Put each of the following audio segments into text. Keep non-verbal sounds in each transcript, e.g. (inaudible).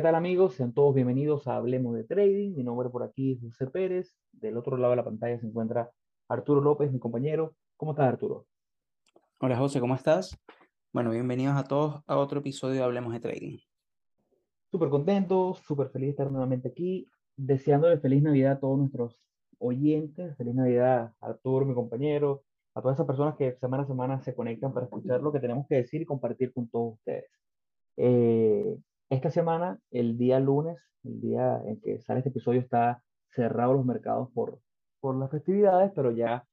¿qué tal amigos? Sean todos bienvenidos a Hablemos de Trading. Mi nombre por aquí es José Pérez. Del otro lado de la pantalla se encuentra Arturo López, mi compañero. ¿Cómo estás, Arturo? Hola José, ¿cómo estás? Bueno, bienvenidos a todos a otro episodio de Hablemos de Trading. Súper contento, súper feliz de estar nuevamente aquí. Deseándole feliz Navidad a todos nuestros oyentes. Feliz Navidad a Arturo, mi compañero, a todas esas personas que semana a semana se conectan para escuchar lo que tenemos que decir y compartir con todos ustedes. Eh, esta semana, el día lunes, el día en que sale este episodio, está cerrado los mercados por, por las festividades, pero ya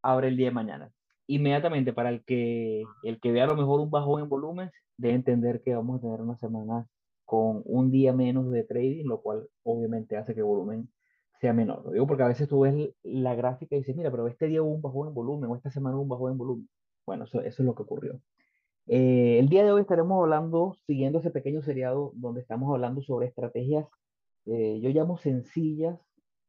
abre el día de mañana. Inmediatamente, para el que, el que vea a lo mejor un bajón en volumen, debe entender que vamos a tener una semana con un día menos de trading, lo cual obviamente hace que el volumen sea menor. Lo digo porque a veces tú ves la gráfica y dices, mira, pero este día hubo un bajón en volumen o esta semana hubo un bajón en volumen. Bueno, eso es lo que ocurrió. Eh, el día de hoy estaremos hablando, siguiendo ese pequeño seriado donde estamos hablando sobre estrategias, eh, yo llamo sencillas,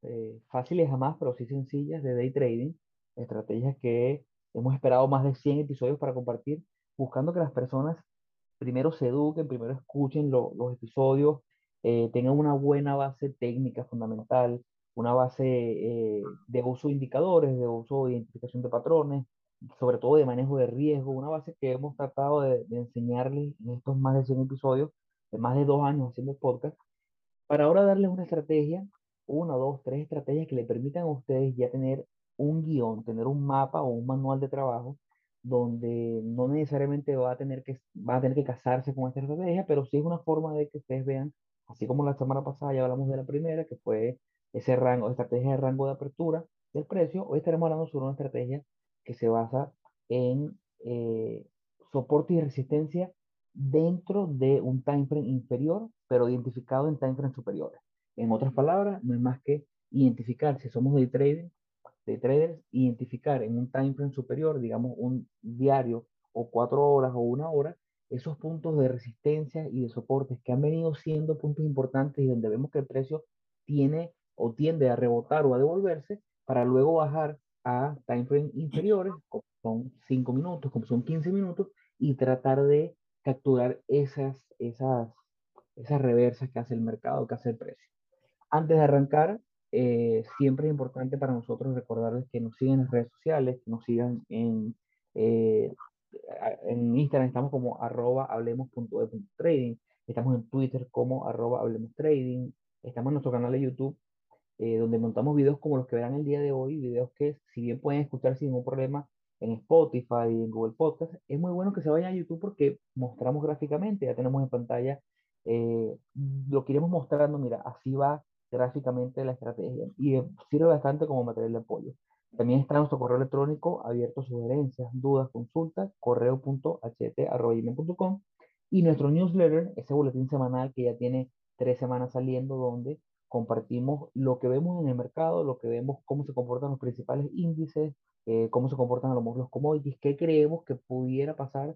eh, fáciles jamás, pero sí sencillas de day trading, estrategias que hemos esperado más de 100 episodios para compartir, buscando que las personas primero se eduquen, primero escuchen los episodios, tengan una buena base técnica fundamental, una base de uso de indicadores, de uso de identificación de patrones, sobre todo de manejo de riesgo, una base que hemos tratado de, enseñarles en estos más de 100 episodios, de más de dos años haciendo podcast, para ahora darles una estrategia, una, dos, tres estrategias que le permitan a ustedes ya tener un guion, tener un mapa o un manual de trabajo donde no necesariamente va a tener que, va a tener que casarse con esta estrategia, pero sí es una forma de que ustedes vean, así como la semana pasada ya hablamos de la primera, que fue ese rango, estrategia de rango de apertura del precio, hoy estaremos hablando sobre una estrategia que se basa en eh, soporte y resistencia dentro de un time frame inferior, pero identificado en time frame superiores. En otras palabras, no es más que identificar si somos day traders, day traders, identificar en un time frame superior, digamos un diario o cuatro horas o una hora, esos puntos de resistencia y de soportes que han venido siendo puntos importantes y donde vemos que el precio tiene o tiende a rebotar o a devolverse para luego bajar a time frame inferiores, como son 5 minutos, como son 15 minutos, y tratar de capturar esas, esas, esas reversas que hace el mercado, que hace el precio. Antes de arrancar, eh, siempre es importante para nosotros recordarles que nos sigan en las redes sociales, que nos sigan en, eh, en Instagram, estamos como arroba hablemos.de.trading, estamos en Twitter como arroba hablemos trading, estamos en nuestro canal de YouTube eh, donde montamos videos como los que verán el día de hoy, videos que si bien pueden escuchar sin ningún problema en Spotify y en Google Podcast, es muy bueno que se vayan a YouTube porque mostramos gráficamente, ya tenemos en pantalla eh, lo que iremos mostrando, mira, así va gráficamente la estrategia y eh, sirve bastante como material de apoyo. También está nuestro correo electrónico abierto sugerencias, dudas, consultas, correo.ht.com y nuestro newsletter, ese boletín semanal que ya tiene tres semanas saliendo donde compartimos lo que vemos en el mercado, lo que vemos, cómo se comportan los principales índices, eh, cómo se comportan a lo mejor los commodities, qué creemos que pudiera pasar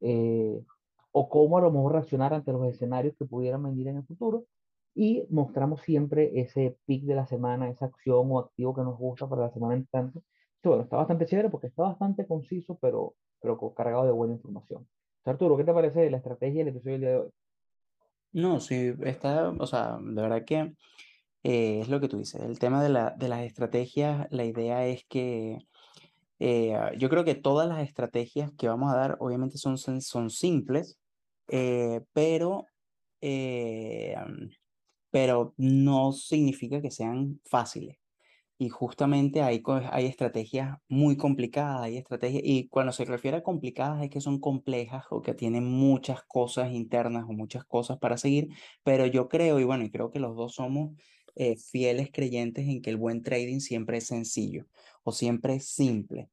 eh, o cómo a lo mejor reaccionar ante los escenarios que pudieran venir en el futuro. Y mostramos siempre ese pick de la semana, esa acción o activo que nos gusta para la semana en tanto. Bueno, está bastante chévere porque está bastante conciso, pero, pero cargado de buena información. Arturo, ¿qué te parece la estrategia del episodio del día de hoy? No, sí, está, o sea, de verdad que eh, es lo que tú dices. El tema de, la, de las estrategias, la idea es que eh, ah, yo creo que todas las estrategias que vamos a dar, obviamente son, son simples, eh, pero, pero no significa que sean fáciles. Y justamente hay, hay estrategias muy complicadas, hay estrategias, y cuando se refiere a complicadas es que son complejas o que tienen muchas cosas internas o muchas cosas para seguir, pero yo creo, y bueno, y creo que los dos somos eh, fieles creyentes en que el buen trading siempre es sencillo o siempre es simple,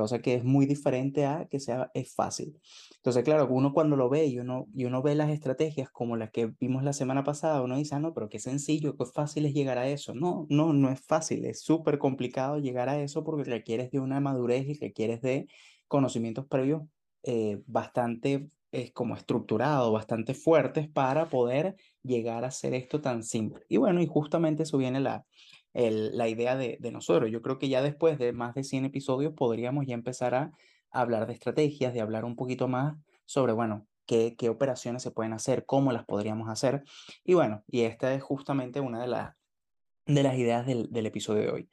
cosa que es muy diferente a que sea es fácil. Entonces, claro, uno cuando lo ve y uno, y uno ve las estrategias como las que vimos la semana pasada, uno dice, ah, no, pero qué sencillo, qué fácil es llegar a eso. No, no, no es fácil, es súper complicado llegar a eso porque requieres de una madurez y requieres de conocimientos previos eh, bastante es como estructurado, bastante fuertes para poder llegar a hacer esto tan simple. Y bueno, y justamente eso viene la, la idea de, de, nosotros. Yo creo que ya después de más de 100 episodios podríamos ya empezar a hablar de estrategias, de hablar un poquito más sobre, bueno, qué, qué operaciones se pueden hacer, cómo las podríamos hacer. Y bueno, y esta es justamente una de, las de las ideas del, del episodio de hoy.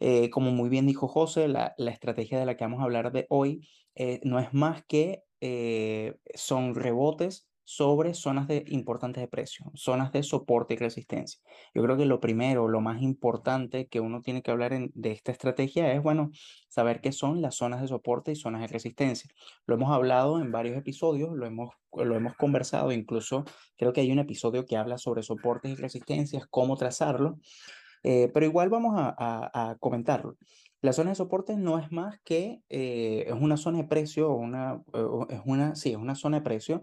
Eh, como muy bien dijo José, la, la, estrategia de la que vamos a hablar de hoy eh, no es más que eh, son rebotes sobre zonas de, importantes de precio, zonas de soporte y resistencia. Yo creo que lo primero, lo más importante que uno tiene que hablar de esta estrategia es, bueno, saber qué son las zonas de soporte y zonas de resistencia. Lo hemos hablado en varios episodios, lo hemos, lo hemos conversado, incluso creo que hay un episodio que habla sobre soportes y resistencias, cómo trazarlo. Eh, pero igual vamos a, comentarlo. La zona de soporte no es más que eh, es una zona de precio, una, es una, sí, es una zona de precio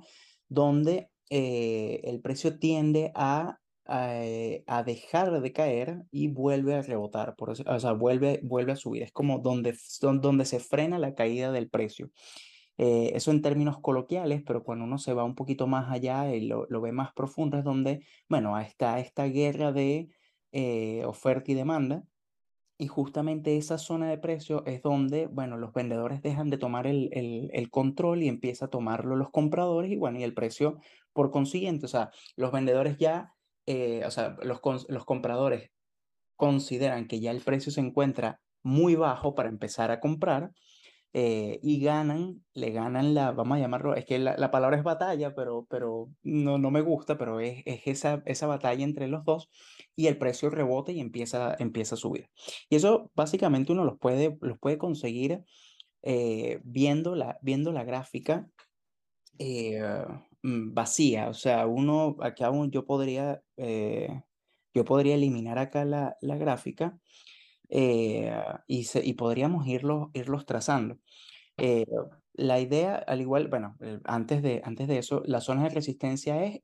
donde eh, el precio tiende a, a, a, dejar de caer y vuelve a rebotar, por eso, o sea, vuelve, vuelve a subir. Es como donde, donde se frena la caída del precio. Eh, eso en términos coloquiales, pero cuando uno se va un poquito más allá y lo, lo ve más profundo es donde, bueno, está esta guerra de eh, oferta y demanda. Y justamente esa zona de precio es donde, bueno, los vendedores dejan de tomar el, el, control y empieza a tomarlo los compradores y bueno, y el precio por consiguiente, o sea, los vendedores ya, eh, o sea, los, los compradores consideran que ya el precio se encuentra muy bajo para empezar a comprar eh, y ganan, le ganan la, vamos a llamarlo, es que la, la palabra es batalla, pero, pero no, no me gusta, pero es, es esa, esa batalla entre los dos y el precio rebote y empieza, empieza a subir. Y eso básicamente uno los puede, los puede conseguir eh, viendo, la, viendo la gráfica eh, mm, vacía, o sea, uno, acá yo podría, eh, yo podría eliminar acá la, la gráfica eh, y, podríamos irlos, irlos trazando. Eh, la idea, al igual, bueno, eh, antes de, antes de eso, las zonas de resistencia es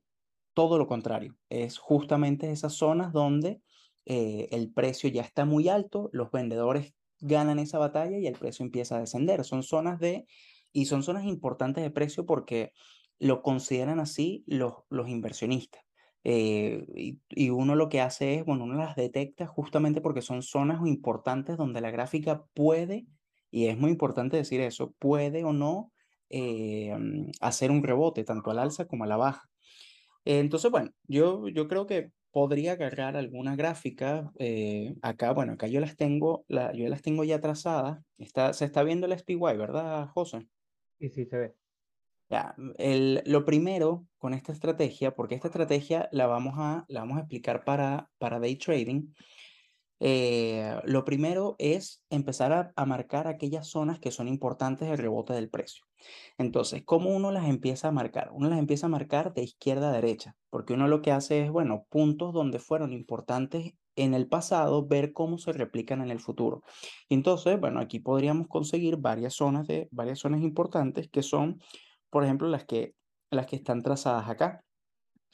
todo lo contrario, es justamente esas zonas donde el precio ya está muy alto, los vendedores ganan esa batalla y el precio empieza a descender. Son zonas de, y son zonas importantes de precio porque lo consideran así los, los inversionistas. Eh, y, uno lo que hace es, bueno, uno las detecta justamente porque son zonas importantes donde la gráfica puede, y es muy importante decir eso, puede o no eh, hacer un rebote, tanto al alza como a la baja. Entonces, bueno, yo, yo creo que podría agarrar alguna gráfica. Eh, acá, bueno, acá yo las tengo, la, yo las tengo ya trazadas. Está, se está viendo el SPY, ¿verdad, José? Sí, sí, se ve. Ya, mm, el, lo primero con esta estrategia, porque esta estrategia la vamos a, la vamos a explicar para, para day trading, eh, lo primero es empezar a, a, marcar aquellas zonas que son importantes del rebote del precio. Entonces, ¿cómo uno las empieza a marcar? Uno las empieza a marcar de izquierda a derecha, porque uno lo que hace es, bueno, puntos donde fueron importantes en el pasado, ver cómo se replican en el futuro. Entonces, bueno, aquí podríamos conseguir varias zonas de varias zonas importantes que son por ejemplo, las que, las que están trazadas acá.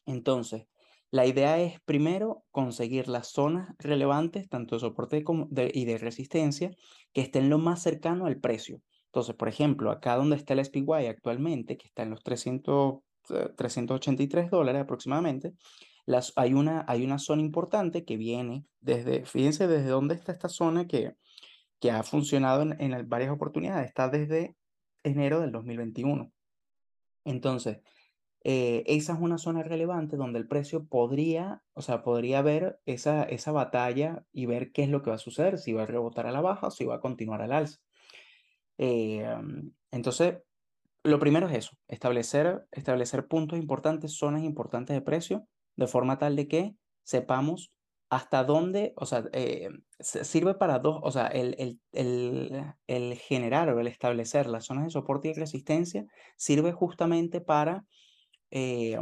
Entonces, la idea es primero conseguir las zonas relevantes, tanto de soporte como de, y de resistencia, que estén lo más cercano al precio. Entonces, por ejemplo, acá donde está el SPY actualmente, que está en los 300, 383 eh, dólares aproximadamente, las, hay, una, hay una zona importante que viene desde, fíjense desde dónde está esta zona que, que ha funcionado en, en varias oportunidades, está desde enero del 2021. Entonces, eh, esa es una zona relevante donde el precio podría, o sea, podría ver esa, esa batalla y ver qué es lo que va a suceder, si va a rebotar a la baja o si va a continuar al alza. Eh, entonces, lo primero es eso, establecer, establecer puntos importantes, zonas importantes de precio, de forma tal de que sepamos hasta dónde, o sea, eh, sirve para dos, o sea, el, el, el, el, generar o el establecer las zonas de soporte y resistencia sirve justamente para, eh,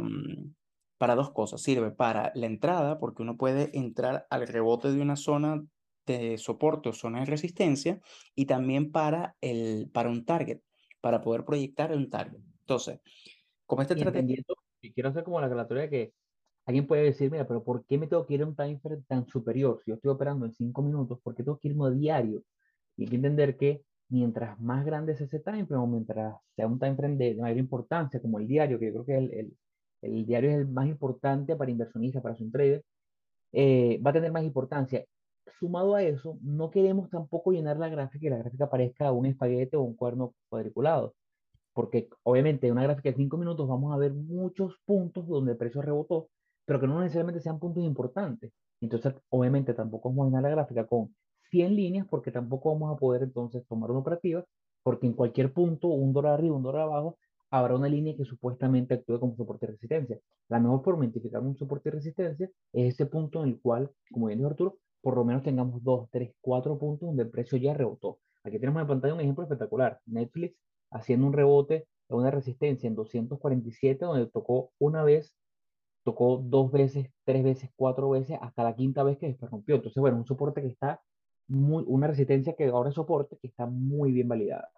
para dos cosas. Sirve para la entrada, porque uno puede entrar al rebote de una zona de soporte o zona de resistencia, y también para, el, para un target, para poder proyectar un target. Entonces, como este tratamiento... Y quiero hacer como la aclaratoria que Alguien puede decir, mira, pero ¿por qué me tengo que ir a un time frame tan superior? Si yo estoy operando en 5 minutos, ¿por qué tengo que irme a diario? Y hay que entender que mientras más grande es ese time frame, o mientras sea un time frame de, mayor importancia, como el diario, que yo creo que el, el, el diario es el más importante para inversionistas, para un trader, eh, va a tener más importancia. Sumado a eso, no queremos tampoco llenar la gráfica y la gráfica parezca un espaguete o un cuerno cuadriculado. porque obviamente en una gráfica de 5 minutos vamos a ver muchos puntos donde el precio rebotó, pero que no necesariamente sean puntos importantes. Entonces, obviamente tampoco vamos a llenar la gráfica con 100 líneas porque tampoco vamos a poder entonces tomar una operativa, porque en cualquier punto, un dólar arriba, un dólar abajo, habrá una línea que supuestamente actúe como soporte y resistencia. La mejor forma de identificar un soporte y resistencia es ese punto en el cual, como bien dijo Arturo, por lo menos tengamos 2, 3, 4 puntos donde el precio ya rebotó. Aquí tenemos en pantalla un ejemplo espectacular. Netflix haciendo un rebote de una resistencia en 247, donde tocó una vez, tocó dos veces, tres veces, cuatro veces, hasta la quinta vez que se rompió. Entonces, bueno, un soporte que está muy, una resistencia que ahora es soporte que está muy bien validada.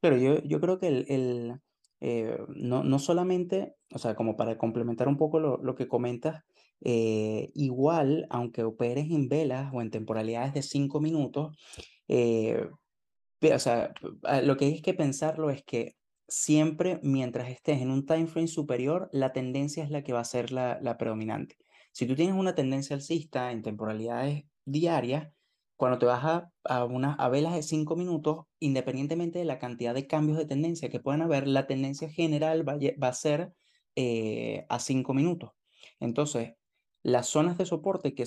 Pero yo, yo creo que el, el eh, no, no solamente, o sea, como para complementar un poco lo, lo que comentas, eh, igual, aunque operes en velas o en temporalidades de 5 minutos, eh, o sea, lo que hay que pensarlo es que siempre mientras estés en un time frame superior, la tendencia es la que va a ser la, predominante. Si tú tienes una tendencia alcista en temporalidades diarias, cuando te vas a, a, unas, a velas de 5 minutos, independientemente de la cantidad de cambios de tendencia que puedan haber, la tendencia general va, a ser eh, a 5 minutos. Entonces, las zonas de soporte que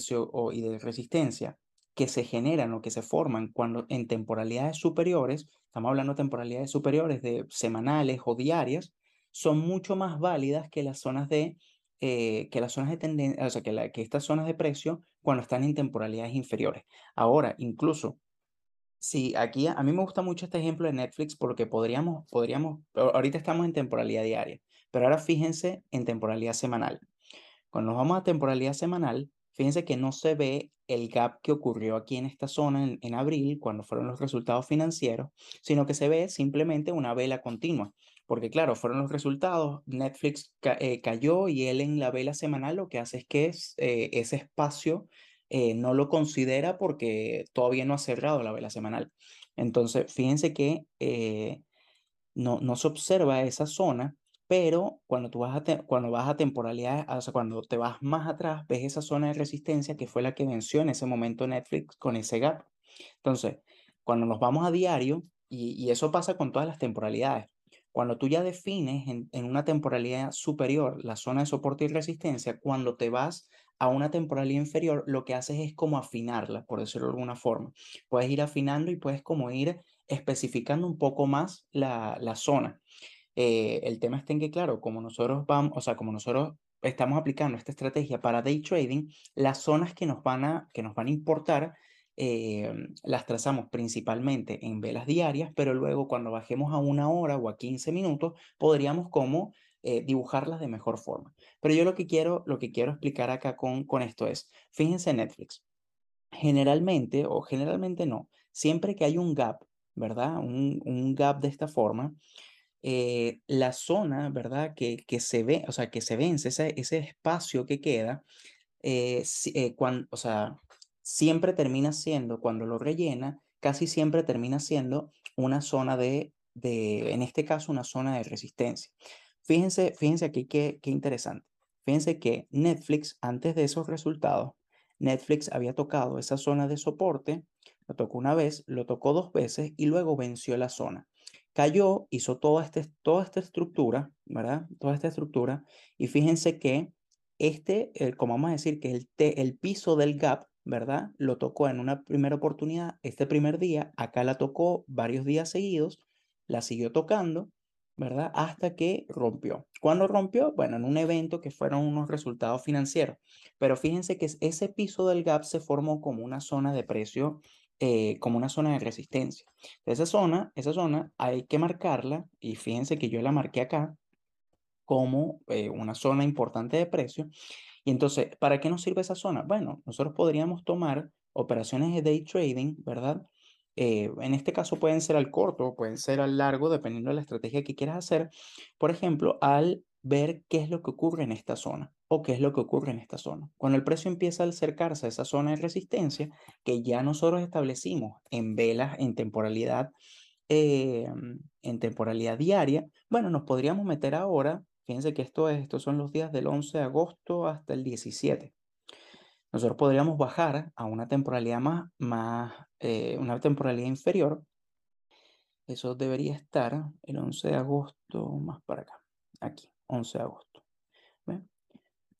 y de resistencia que se generan o que se forman cuando en temporalidades superiores, estamos hablando de temporalidades superiores de semanales o diarias, son mucho más válidas que las zonas de eh, que las zonas de tendencia, o sea, que, estas zonas de precio cuando están en temporalidades inferiores. Ahora, incluso, si aquí a mí me gusta mucho este ejemplo de Netflix porque podríamos, podríamos, ahorita estamos en temporalidad diaria, pero ahora fíjense en temporalidad semanal. Cuando nos vamos a temporalidad semanal, fíjense que no se ve el gap que ocurrió aquí en esta zona en, abril, cuando fueron los resultados financieros, sino que se ve simplemente una vela continua. Porque claro, fueron los resultados, Netflix eh, cayó y él en la vela semanal lo que hace es que eh, ese espacio eh, no lo considera porque todavía no ha cerrado la vela semanal. Entonces, fíjense que no, no se observa esa zona pero cuando tú vas a, cuando vas a temporalidades, o sea, cuando te vas más atrás, ves esa zona de resistencia que fue la que venció en ese momento Netflix con ese gap. Entonces, cuando nos vamos a diario, y, eso pasa con todas las temporalidades, cuando tú ya defines en, una temporalidad superior la zona de soporte y resistencia, cuando te vas a una temporalidad inferior, lo que haces es como afinarla, por decirlo de alguna forma. Puedes ir afinando y puedes como ir especificando un poco más la zona. Eh, el tema está en que, claro, como nosotros vamos, o sea, como nosotros estamos aplicando esta estrategia para day trading, las zonas que nos van a, que nos van a importar eh, las trazamos principalmente en velas diarias, pero luego cuando bajemos a una hora o a 15 minutos, podríamos como eh, dibujarlas de mejor forma. Pero yo lo que quiero, lo que quiero explicar acá con, con esto es, fíjense Netflix, generalmente o generalmente no, siempre que hay un gap, ¿verdad? Un, un gap de esta forma, eh, la zona, ¿verdad? Que, que se ve, o sea, que se vence, ese, ese espacio que queda, eh, eh, cuando, o sea, siempre termina siendo, cuando lo rellena, casi siempre termina siendo una zona de, de en este caso, una zona de resistencia. Fíjense, fíjense aquí qué, qué interesante. Fíjense que Netflix, antes de esos resultados, Netflix había tocado esa zona de soporte, lo tocó una vez, lo tocó dos veces y luego venció la zona cayó, hizo toda, este, toda esta estructura, ¿verdad? Toda esta estructura. Y fíjense que este, como vamos a decir que el, el piso del gap, ¿verdad? Lo tocó en una primera oportunidad, este primer día, acá la tocó varios días seguidos, la siguió tocando, ¿verdad? Hasta que rompió. ¿Cuándo rompió? Bueno, en un evento que fueron unos resultados financieros. Pero fíjense que ese piso del gap se formó como una zona de precio eh, como una zona de resistencia. Esa zona, esa zona hay que marcarla y fíjense que yo la marqué acá como eh, una zona importante de precio. Y entonces, ¿para qué nos sirve esa zona? Bueno, nosotros podríamos tomar operaciones de day trading, ¿verdad? Eh, en este caso pueden ser al corto, pueden ser al largo, dependiendo de la estrategia que quieras hacer. Por ejemplo, al ver qué es lo que ocurre en esta zona o qué es lo que ocurre en esta zona. Cuando el precio empieza a acercarse a esa zona de resistencia que ya nosotros establecimos en velas en temporalidad, eh, en temporalidad diaria, bueno, nos podríamos meter ahora, fíjense que esto es, estos son los días del 11 de agosto hasta el 17. Nosotros podríamos bajar a una temporalidad más, más eh, una temporalidad inferior eso debería estar el 11 de agosto, más para acá, aquí, 11 de agosto.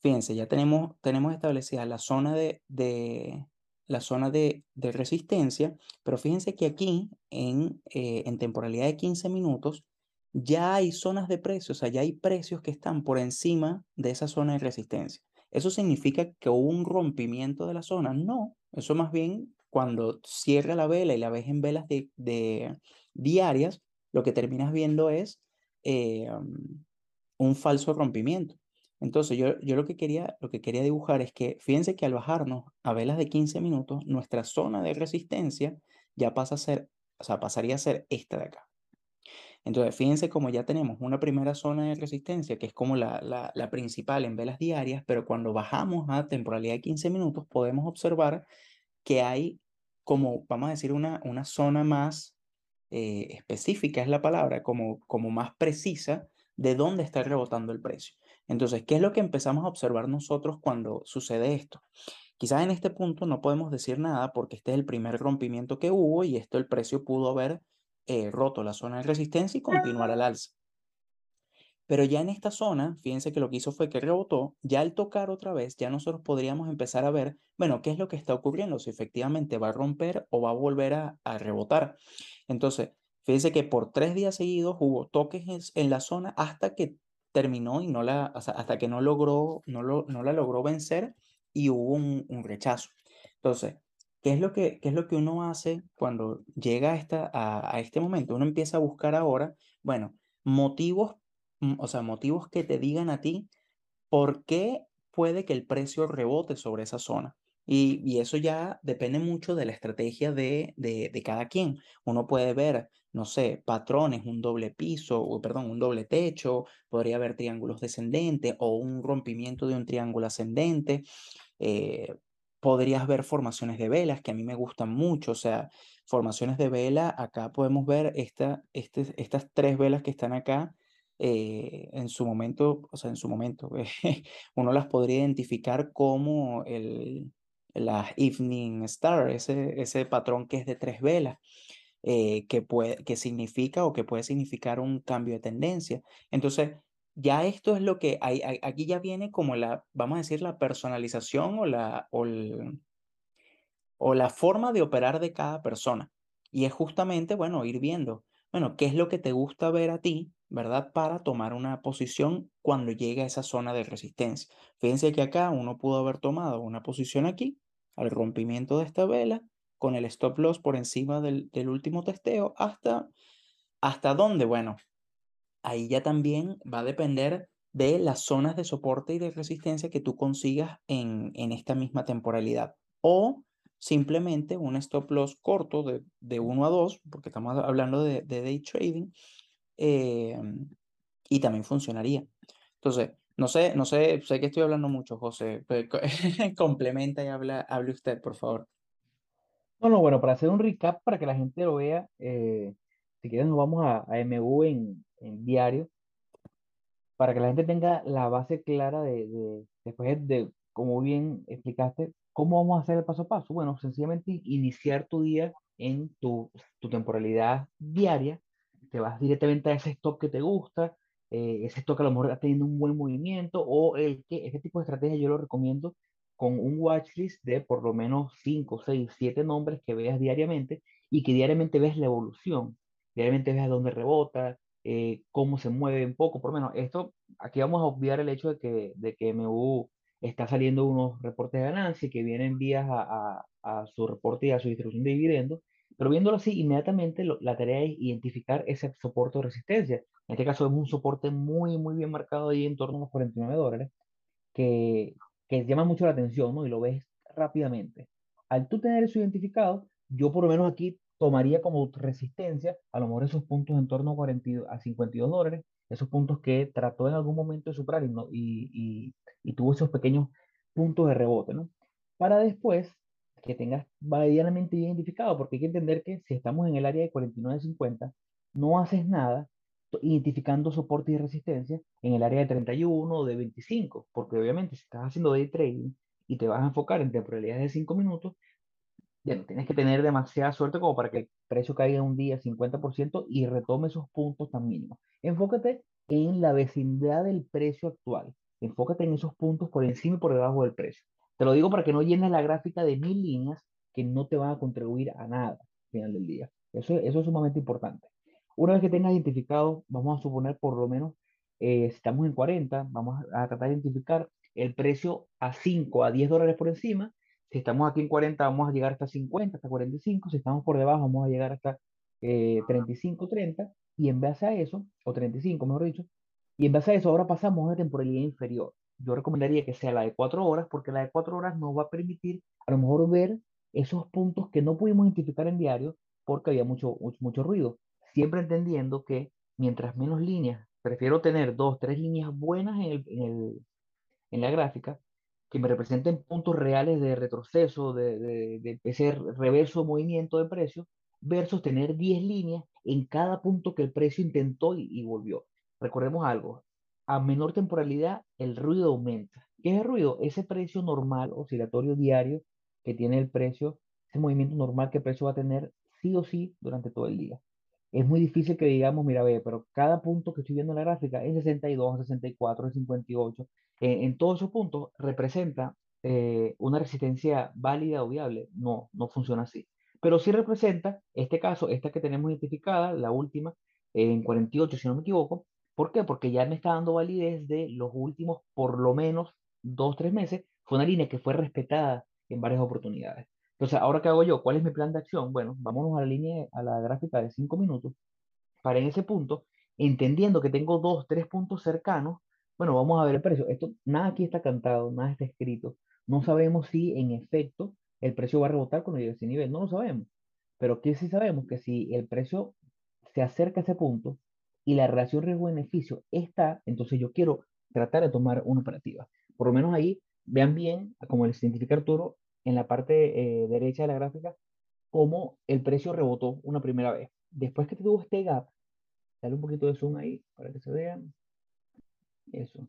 Fíjense, ya tenemos, tenemos establecida la zona de, de la zona de, de, resistencia, pero fíjense que aquí en, eh, en temporalidad de 15 minutos ya hay zonas de precios, o sea, ya hay precios que están por encima de esa zona de resistencia. ¿Eso significa que hubo un rompimiento de la zona? No, eso más bien cuando cierra la vela y la ves en velas de, de diarias, lo que terminas viendo es eh, un falso rompimiento. Entonces, yo, lo, que quería, dibujar es que, fíjense que al bajarnos a velas de 15 minutos, nuestra zona de resistencia ya pasa a ser, o sea, pasaría a ser esta de acá. Entonces, fíjense como ya tenemos una primera zona de resistencia, que es como la, principal en velas diarias, pero cuando bajamos a temporalidad de 15 minutos, podemos observar que hay como, vamos a decir, una, zona más eh, específica, es la palabra, como más precisa de dónde está rebotando el precio. Entonces, ¿qué es lo que empezamos a observar nosotros cuando sucede esto? Quizás en este punto no podemos decir nada porque este es el primer rompimiento que hubo y esto el precio pudo haber eh, roto la zona de resistencia y continuar al alza. Pero ya en esta zona, fíjense que lo que hizo fue que rebotó, ya al tocar otra vez, ya nosotros podríamos empezar a ver, bueno, qué es lo que está ocurriendo, si efectivamente va a romper o va a volver a, a rebotar. Entonces, fíjense que por tres días seguidos hubo toques en la zona hasta que terminó y no la, hasta que no logró, no, lo, no la logró vencer y hubo un, un, rechazo. Entonces, ¿qué es, lo que, ¿qué es lo que uno hace cuando llega a, esta, a, a este momento? Uno empieza a buscar ahora, bueno, motivos, mm, o sea, motivos que te digan a ti por qué puede que el precio rebote sobre esa zona. Y, eso ya depende mucho de la estrategia de, de, de, cada quien. Uno puede ver, no sé, patrones, un doble piso, o, perdón, un doble techo, podría haber triángulos descendentes o un rompimiento de un triángulo ascendente. Eh, podrías ver formaciones de velas que a mí me gustan mucho, o sea, formaciones de vela, acá podemos ver esta, este, estas tres velas que están acá, eh, en su momento, o sea, en su momento, (laughs) uno las podría identificar como el, las Evening Star, ese, ese patrón que es de tres velas, eh, que, puede, que significa o que puede significar un cambio de tendencia. Entonces, ya esto es lo que aquí ya viene como la, vamos a decir, la personalización o la, o, la forma de operar de cada persona. Y es justamente, bueno, ir viendo, bueno, qué es lo que te gusta ver a ti, ¿verdad? Para tomar una posición cuando llegue a esa zona de resistencia. Fíjense que acá uno pudo haber tomado una posición aquí al rompimiento de esta vela con el stop loss por encima del, último testeo hasta, hasta dónde, bueno, ahí ya también va a depender de las zonas de soporte y de resistencia que tú consigas en, en esta misma temporalidad. O simplemente un stop loss corto de, de 1 a 2, porque estamos hablando de, de day trading, eh, y también funcionaría. Entonces, no sé, no sé, sé que estoy hablando mucho, José. (laughs) complementa y habla, hable usted, por favor. Bueno, bueno, para hacer un recap, para que la gente lo vea, eh, si quieren nos vamos a, a MU en, en, diario, para que la gente tenga la base clara de, de, después de, como bien explicaste, cómo vamos a hacer el paso a paso. Bueno, sencillamente iniciar tu día en tu, tu temporalidad diaria, te vas directamente a ese stop que te gusta, eh, ese stock a lo mejor está teniendo un buen movimiento o el que este tipo de estrategia yo lo recomiendo con un watchlist de por lo menos 5, 6, 7 nombres que veas diariamente y que diariamente ves la evolución, diariamente ves a dónde rebota, eh, cómo se mueve un poco, por lo menos esto, aquí vamos a obviar el hecho de que, de que MU está saliendo unos reportes de ganancia que vienen vías a, a, a su reporte y a su distribución de dividendos, pero viéndolo así, inmediatamente lo, la tarea es identificar ese soporte o resistencia. En este caso es un soporte muy, muy bien marcado ahí en torno a los 49 dólares, que, que llama mucho la atención, ¿no? Y lo ves rápidamente. Al tú tener eso identificado, yo por lo menos aquí tomaría como resistencia a lo mejor esos puntos en torno a, 40, a 52 dólares, esos puntos que trató en algún momento de superar y, no, y, y, y tuvo esos pequeños puntos de rebote, ¿no? Para después que tengas medianamente identificado, porque hay que entender que si estamos en el área de 49.50, no haces nada identificando soporte y resistencia en el área de 31 o de 25, porque obviamente si estás haciendo day trading y te vas a enfocar en temporalidades de 5 minutos, Bueno, tienes que tener demasiada suerte como para que el precio caiga un día 50% y retome esos puntos tan mínimos. Enfócate en la vecindad del precio actual. Enfócate en esos puntos por encima y por debajo del precio. Te lo digo para que no llenes la gráfica de mil líneas que no te van a contribuir a nada al final del día. Eso, es sumamente importante. Una vez que tengas identificado, vamos a suponer por lo menos, eh, si estamos en 40, vamos a tratar de identificar el precio a 5, a 10 dólares por encima. Si estamos aquí en 40, vamos a llegar hasta 50, hasta 45. Si estamos por debajo, vamos a llegar hasta eh, 35, 30. Y en base a eso, o 35, mejor dicho, y en base a eso, ahora pasamos a una temporalidad inferior. Yo recomendaría que sea la de 4 horas, porque la de 4 horas nos va a permitir a lo mejor ver esos puntos que no pudimos identificar en diario porque había mucho, mucho, ruido. Siempre entendiendo que mientras menos líneas, prefiero tener dos, tres líneas buenas en, el, en, la gráfica que me representen puntos reales de retroceso, de, de, de ese reverso movimiento de precio, versus tener 10 líneas en cada punto que el precio intentó y volvió. Recordemos algo, a menor temporalidad el ruido aumenta. ¿Qué es el ruido? Ese precio normal, oscilatorio diario que tiene el precio, ese movimiento normal que el precio va a tener sí o sí durante todo el día. Es muy difícil que digamos, mira, ve, pero cada punto que estoy viendo en la gráfica es 62, 64, 58. en todos esos puntos representa eh, una resistencia válida o viable. No, no funciona así. Pero sí representa, este caso, esta que tenemos identificada, la última, en 48, si no me equivoco, ¿Por qué? Porque ya me está dando validez de los últimos, por lo menos, dos, tres meses. Fue una línea que fue respetada en varias oportunidades. Entonces, ¿ahora qué hago yo? ¿Cuál es mi plan de acción? Bueno, vámonos a la línea, a la gráfica de cinco minutos. Para en ese punto, entendiendo que tengo dos, tres puntos cercanos, bueno, vamos a ver el precio. Esto, nada aquí está cantado, nada está escrito. No sabemos si en efecto el precio va a rebotar cuando llegue a ese nivel. No lo sabemos. Pero ¿qué sí sabemos? Que si el precio se acerca a ese punto, y la relación riesgo-beneficio está, entonces yo quiero tratar de tomar una operativa. Por lo menos ahí, vean bien, como les identifica Arturo, en la parte eh, derecha de la gráfica, cómo el precio rebotó una primera vez. Después que tuvo este gap, dale un poquito de zoom ahí para que se vean. Eso.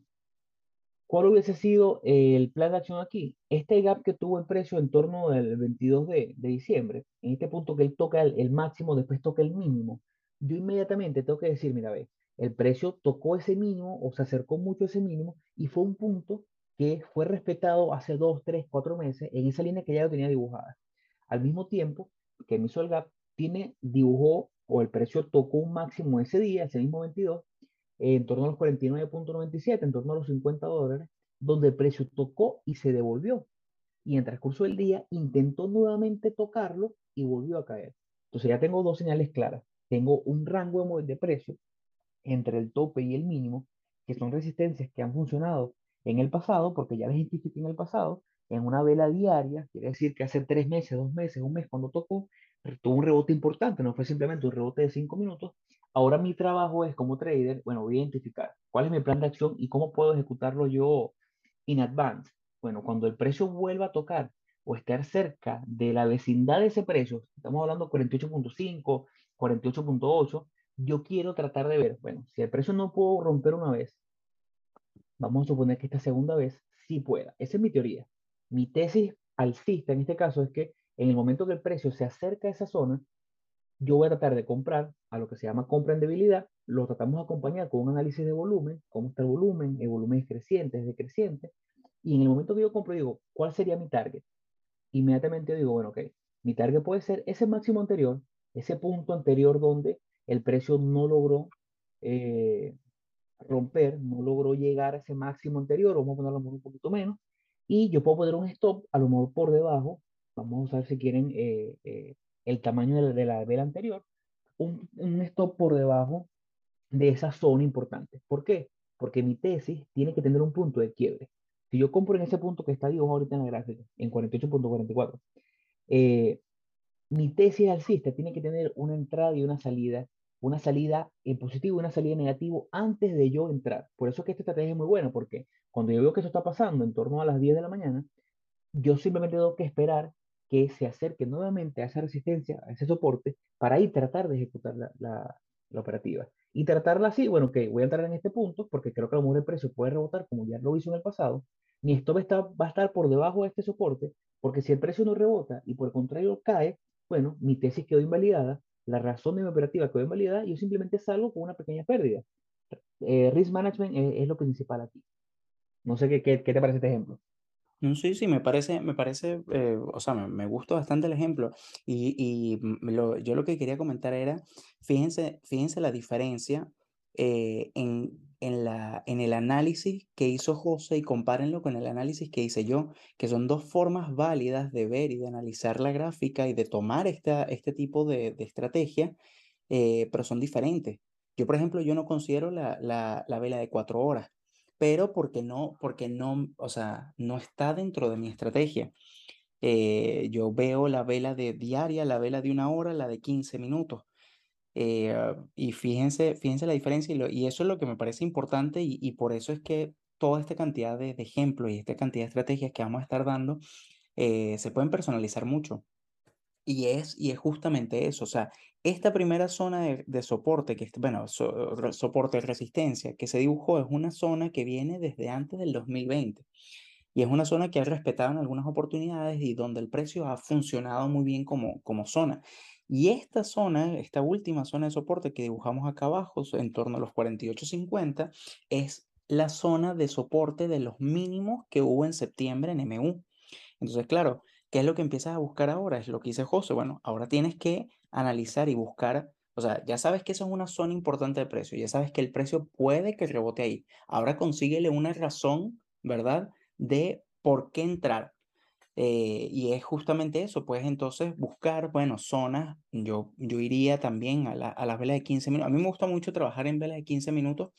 ¿Cuál hubiese sido el plan de acción aquí? Este gap que tuvo el precio en torno del 22 de, diciembre, en este punto que él toca el, el máximo, después toca el mínimo, yo inmediatamente tengo que decir, mira, ve, el precio tocó ese mínimo o se acercó mucho a ese mínimo y fue un punto que fue respetado hace dos, tres, cuatro meses en esa línea que ya lo tenía dibujada. Al mismo tiempo que mi el gap, tiene, dibujó o el precio tocó un máximo ese día, ese mismo 22, en torno a los 49.97, en torno a los 50 dólares, donde el precio tocó y se devolvió. Y en transcurso del día intentó nuevamente tocarlo y volvió a caer. Entonces ya tengo dos señales claras tengo un rango de precio entre el tope y el mínimo, que son resistencias que han funcionado en el pasado, porque ya las identifiqué en el pasado, en una vela diaria, quiere decir que hace tres meses, dos meses, un mes, cuando tocó, tuvo un rebote importante, no fue simplemente un rebote de cinco minutos. Ahora mi trabajo es como trader, bueno, voy a identificar cuál es mi plan de acción y cómo puedo ejecutarlo yo in advance. Bueno, cuando el precio vuelva a tocar o estar cerca de la vecindad de ese precio, estamos hablando 48.5, 48.8, yo quiero tratar de ver, bueno, si el precio no puedo romper una vez, vamos a suponer que esta segunda vez sí pueda. Esa es mi teoría. Mi tesis alcista en este caso es que en el momento que el precio se acerca a esa zona, yo voy a tratar de comprar a lo que se llama compra en debilidad, lo tratamos de acompañar con un análisis de volumen, cómo está el volumen, el volumen es creciente, es decreciente, y en el momento que yo compro digo, ¿cuál sería mi target? Inmediatamente digo, bueno, ok, mi target puede ser ese máximo anterior ese punto anterior donde el precio no logró eh, romper, no logró llegar a ese máximo anterior, vamos a ponerlo un poquito menos, y yo puedo poner un stop, a lo mejor por debajo, vamos a usar si quieren eh, eh, el tamaño de la, vela anterior, un, un, stop por debajo de esa zona importante. ¿Por qué? Porque mi tesis tiene que tener un punto de quiebre. Si yo compro en ese punto que está dibujado ahorita en la gráfica, en 48.44, eh, mi tesis alcista tiene que tener una entrada y una salida, una salida en positivo y una salida en negativo antes de yo entrar. Por eso es que esta estrategia es muy buena, porque cuando yo veo que eso está pasando en torno a las 10 de la mañana, yo simplemente tengo que esperar que se acerque nuevamente a esa resistencia, a ese soporte, para ahí tratar de ejecutar la, la, operativa. Y tratarla así, bueno, que voy a entrar en este punto, porque creo que a lo mejor el precio puede rebotar, como ya lo hizo en el pasado, mi stop está, va a estar por debajo de este soporte, porque si el precio no rebota y por el contrario cae, bueno, mi tesis quedó invalidada, la razón de mi operativa quedó invalidada y yo simplemente salgo con una pequeña pérdida. Eh, risk management es, es, lo principal aquí. No sé qué, qué, qué te parece este ejemplo. Sí, sí, me parece, me parece, eh, o sea, me, me, gusta bastante el ejemplo. Y, y lo, yo lo que quería comentar era, fíjense, fíjense la diferencia eh, en, en, la, en el análisis que hizo José y compárenlo con el análisis que hice yo, que son dos formas válidas de ver y de analizar la gráfica y de tomar esta, este tipo de, de estrategia, eh, pero son diferentes. Yo, por ejemplo, yo no considero la, la, la vela de cuatro horas pero porque no, porque no, o sea, no está dentro de mi estrategia. Eh, yo veo la vela de diaria, la vela de una hora, la de 15 minutos. Eh, y fíjense, fíjense la diferencia y, lo, y, eso es lo que me parece importante y, y, por eso es que toda esta cantidad de, de, ejemplos y esta cantidad de estrategias que vamos a estar dando eh, se pueden personalizar mucho. Y es, y es justamente eso, o sea, esta primera zona de, de soporte, que bueno, so, soporte resistencia que se dibujó, es una zona que viene desde antes del 2020. Y es una zona que ha respetado en algunas oportunidades y donde el precio ha funcionado muy bien como, como zona. Y esta zona, esta última zona de soporte que dibujamos acá abajo, en torno a los 48.50, es la zona de soporte de los mínimos que hubo en septiembre en MU. Entonces, claro, ¿Qué es lo que empiezas a buscar ahora? Es lo que dice José. Bueno, ahora tienes que analizar y buscar, o sea, ya sabes que eso es una zona importante de precio, ya sabes que el precio puede que rebote ahí. Ahora consíguele una razón, ¿verdad? De por qué entrar. Eh, y es justamente eso, puedes entonces buscar, bueno, zonas, yo, yo iría también a, la, a las velas de 15 minutos. A mí me gusta mucho trabajar en velas de 15 minutos,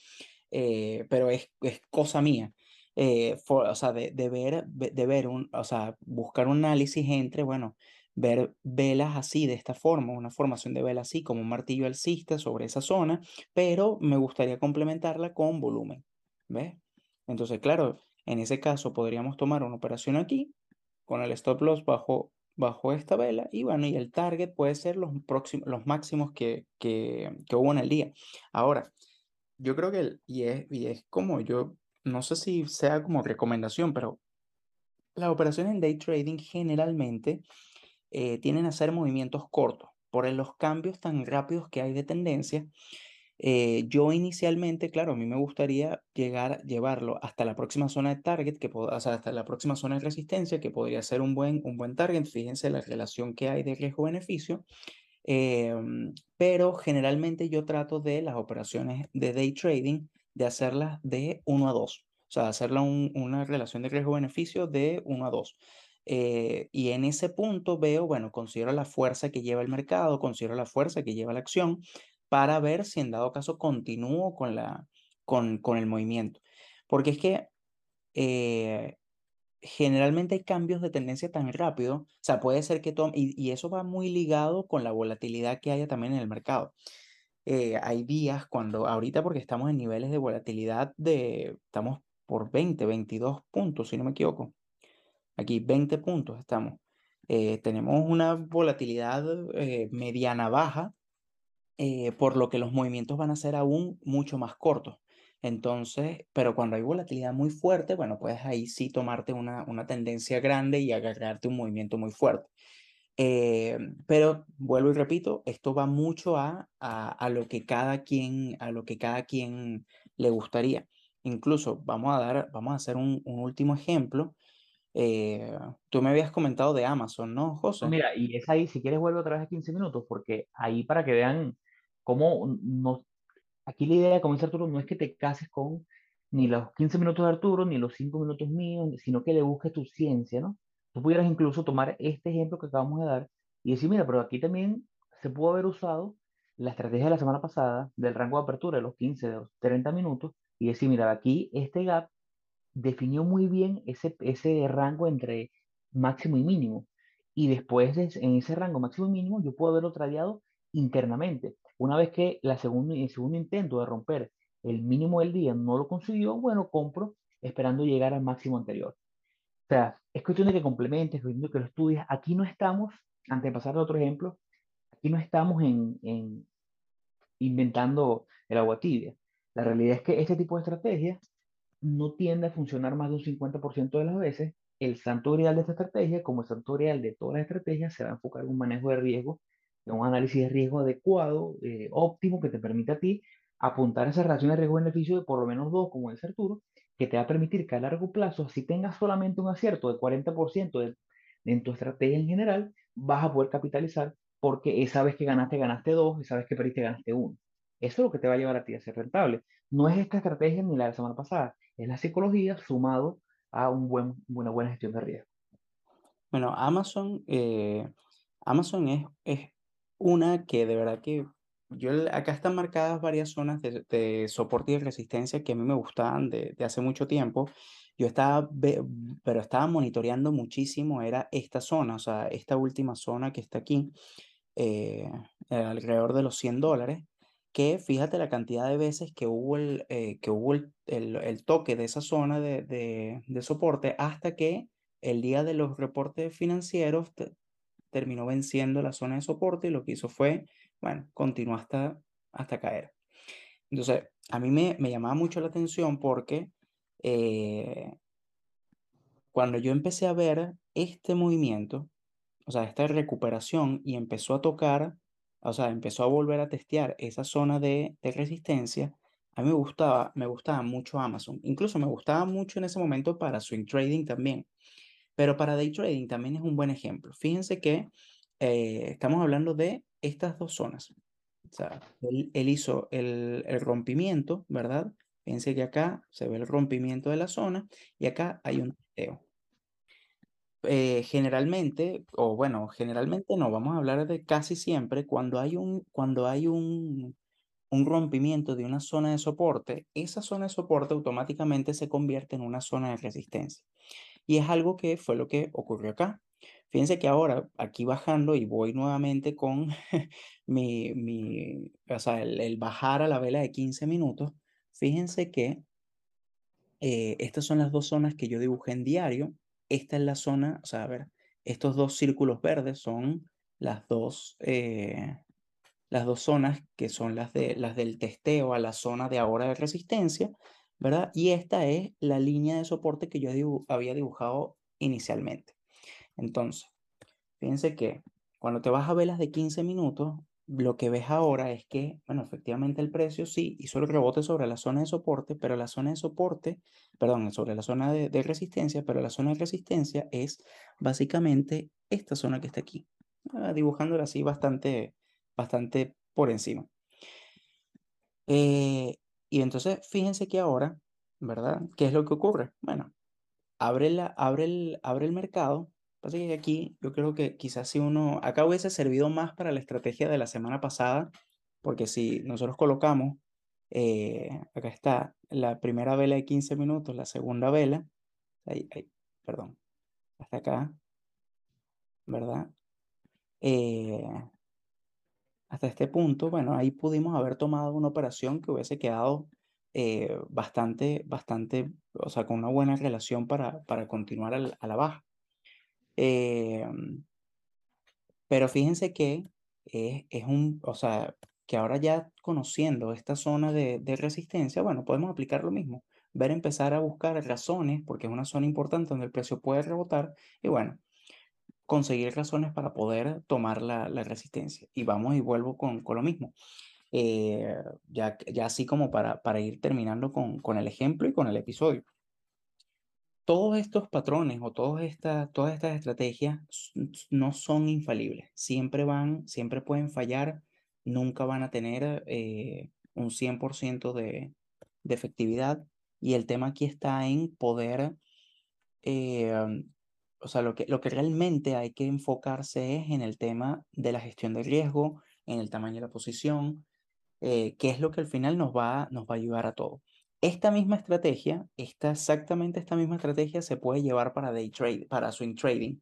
eh, pero es, es cosa mía eh, for, o sea, de, de, ver, de ver un, o sea, buscar un análisis entre, bueno, ver velas así, de esta forma, una formación de velas así, como un martillo alcista sobre esa zona, pero me gustaría complementarla con volumen, ¿ves? Entonces, claro, en ese caso podríamos tomar una operación aquí, con el stop loss bajo, bajo esta vela, y bueno, y el target puede ser los, próximos, los máximos que, que, que hubo en el día. Ahora, yo creo que, el, y, es, y es como yo no sé si sea como recomendación, pero las operaciones en day trading generalmente eh, tienen a ser movimientos cortos por los cambios tan rápidos que hay de tendencia. Eh, yo inicialmente, claro, a mí me gustaría llegar, llevarlo hasta la próxima zona de target, que o sea, hasta la próxima zona de resistencia, que podría ser un buen, un buen target. Fíjense la relación que hay de riesgo-beneficio. Eh, pero generalmente yo trato de las operaciones de day trading de hacerlas de 1 a 2, o sea, hacerla un, una relación de riesgo-beneficio de 1 a 2. Eh, y en ese punto veo, bueno, considero la fuerza que lleva el mercado, considero la fuerza que lleva la acción para ver si en dado caso continúo con, la, con, con el movimiento. Porque es que eh, generalmente hay cambios de tendencia tan rápido, o sea, puede ser que tome, y, y, eso va muy ligado con la volatilidad que haya también en el mercado. Eh, hay días cuando, ahorita porque estamos en niveles de volatilidad de, estamos por 20, 22 puntos, si no me equivoco. Aquí 20 puntos estamos. Eh, tenemos una volatilidad mediana baja, por lo que los movimientos van a ser aún mucho más cortos. Entonces, pero cuando hay volatilidad muy fuerte, bueno, puedes ahí sí tomarte una, una tendencia grande y agarrarte un movimiento muy fuerte. Eh, pero vuelvo y repito, esto va mucho a, a, a, lo que cada quien, a lo que cada quien le gustaría. Incluso vamos a dar, vamos a hacer un, un último ejemplo. Eh, tú me habías comentado de Amazon, ¿no, José? Mira, y es ahí, si quieres vuelvo otra vez a 15 minutos, porque ahí para que vean cómo no, aquí la idea, como dice Arturo, no es que te cases con ni los 15 minutos de Arturo, ni los 5 minutos míos, sino que le busques tu ciencia, ¿no? Tú pudieras incluso tomar este ejemplo que acabamos de dar y decir, mira, pero aquí también se pudo haber usado la estrategia de la semana pasada del rango de apertura de los 15, de los 30 minutos y decir, mira, aquí este gap definió muy bien ese, ese rango entre máximo y mínimo. Y después de, en ese rango máximo y mínimo yo puedo haberlo tradeado internamente. Una vez que la segundo, el segundo intento de romper el mínimo del día no lo consiguió, bueno, compro esperando llegar al máximo anterior. O sea, es cuestión de que complementes, es cuestión de que lo estudies. Aquí no estamos, antes de pasar a otro ejemplo, aquí no estamos en, en inventando el agua tibia. La realidad es que este tipo de estrategias no tiende a funcionar más de un 50% de las veces, el santo grial de esta estrategia, como el santo grial de todas las estrategias, se va a enfocar en un manejo de riesgo, un análisis de riesgo adecuado, eh, óptimo, que te permita a ti apuntar a esa relación de riesgo-beneficio de por lo menos dos, como dice Arturo, que te va a permitir que a largo plazo, si tengas solamente un acierto de 40% de, en tu estrategia en general, vas a poder capitalizar porque esa vez que ganaste, ganaste dos, esa vez que perdiste, ganaste uno. Eso es lo que te va a llevar a ti a ser rentable. No es esta estrategia ni la de la semana pasada, es la psicología sumado a un buen, una buena gestión de riesgo. Bueno, Amazon, eh, Amazon es una que de verdad que yo acá están marcadas varias zonas de, soporte y resistencia que a mí me gustaban de, de hace mucho tiempo. Yo estaba, pero estaba monitoreando muchísimo, era esta zona, o sea, esta última zona que está aquí, eh, alrededor de los 100 dólares, que fíjate la cantidad de veces que hubo el, eh, que hubo el, el, toque de esa zona de, de, de, soporte hasta que el día de los reportes financieros terminó venciendo la zona de soporte y lo que hizo fue bueno, continuó hasta, hasta caer. Entonces, a mí me, me llamaba mucho la atención porque eh, cuando yo empecé a ver este movimiento, o sea, esta recuperación y empezó a tocar, o sea, empezó a volver a testear esa zona de, de resistencia, a mí me gustaba, me gustaba mucho Amazon. Incluso me gustaba mucho en ese momento para swing trading también. Pero para day trading también es un buen ejemplo. Fíjense que eh, estamos hablando de estas dos zonas. O él, hizo el, el, rompimiento, ¿verdad? Fíjense que acá se ve el rompimiento de la zona y acá hay un testeo. Eh, generalmente, o bueno, generalmente no, vamos a hablar de casi siempre, cuando hay un, cuando hay un, un rompimiento de una zona de soporte, esa zona de soporte automáticamente se convierte en una zona de resistencia. Y es algo que fue lo que ocurrió acá. Fíjense que ahora aquí bajando y voy nuevamente con (laughs) mi, mi, o sea, el, bajar a la vela de 15 minutos, fíjense que eh, estas son las dos zonas que yo dibujé en diario. Esta es la zona, o sea, ver, estos dos círculos verdes son las dos, eh, las dos zonas que son las, de, las del testeo a la zona de ahora de resistencia, ¿verdad? Y esta es la línea de soporte que yo había dibujado inicialmente. Entonces, fíjense que cuando te vas a velas de 15 minutos, lo que ves ahora es que, bueno, efectivamente el precio sí hizo el rebote sobre la zona de soporte, pero la zona de soporte, perdón, sobre la zona de, resistencia, pero la zona de resistencia es básicamente esta zona que está aquí, dibujándola así bastante, bastante por encima. Eh, y entonces, fíjense que ahora, ¿verdad? ¿Qué es lo que ocurre? Bueno, abre, la, abre, el, abre el mercado, Pasa que aquí yo creo que quizás si uno, acá hubiese servido más para la estrategia de la semana pasada, porque si nosotros colocamos, eh, acá está la primera vela de 15 minutos, la segunda vela, ahí, perdón, hasta acá, ¿verdad? Eh, hasta este punto, bueno, ahí pudimos haber tomado una operación que hubiese quedado eh, bastante, bastante, o sea, con una buena relación para, para continuar a la baja. Em, pero fíjense que es, es, un, o sea, que ahora ya conociendo esta zona de, de, resistencia, bueno, podemos aplicar lo mismo. Ver, empezar a buscar razones, porque es una zona importante donde el precio puede rebotar, y bueno, conseguir razones para poder tomar la, resistencia. Y vamos y vuelvo con, lo mismo. Eh, ya, ya así como para, ir terminando con, el ejemplo y con el episodio todos estos patrones o todas estas, todas estas estrategias no son infalibles. Siempre van, siempre pueden fallar, nunca van a tener eh, un 100% de, de efectividad. Y el tema aquí está en poder, eh, o sea, lo que, lo que realmente hay que enfocarse es en el tema de la gestión de riesgo, en el tamaño de la posición, eh, que es lo que al final nos va, nos va a ayudar a todo. Esta misma estrategia, esta, exactamente esta misma estrategia se puede llevar para day trade, para swing trading.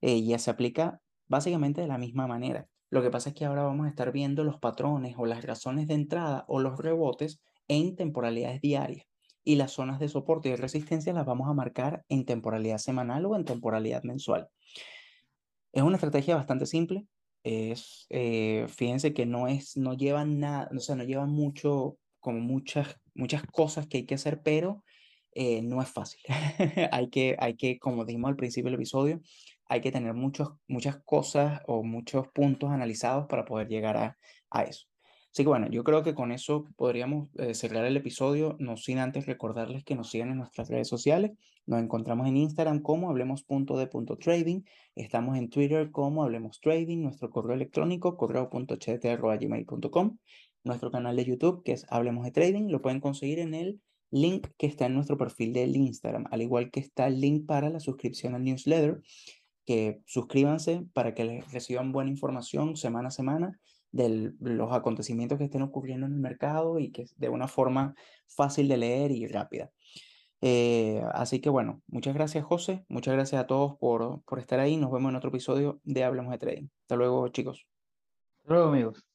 Eh, ya se aplica básicamente de la misma manera. Lo que pasa es que ahora vamos a estar viendo los patrones o las razones de entrada o los rebotes en temporalidades diarias. Y las zonas de soporte y resistencia las vamos a marcar en temporalidad semanal o en temporalidad mensual. Es una estrategia bastante simple. Es, eh, fíjense que no es, no lleva nada, o sea, no lleva mucho, como muchas muchas cosas que hay que hacer, pero eh, no es fácil. (laughs) hay, que, hay que, como dijimos al principio del episodio, hay que tener muchos, muchas cosas o muchos puntos analizados para poder llegar a, a eso. Así que bueno, yo creo que con eso podríamos eh, cerrar el episodio, no sin antes recordarles que nos sigan en nuestras redes sociales. Nos encontramos en Instagram como hablemos.de.trading, estamos en Twitter como hablemos trading, nuestro correo electrónico correo.ht.gmail.com, nuestro canal de YouTube que es Hablemos de Trading, lo pueden conseguir en el link que está en nuestro perfil del Instagram, al igual que está el link para la suscripción al newsletter, que suscríbanse para que les reciban buena información semana a semana de los acontecimientos que estén ocurriendo en el mercado y que de una forma fácil de leer y rápida. Eh, así que bueno, muchas gracias José, muchas gracias a todos por, por estar ahí. Nos vemos en otro episodio de Hablamos de Trading. Hasta luego chicos. Hasta luego amigos.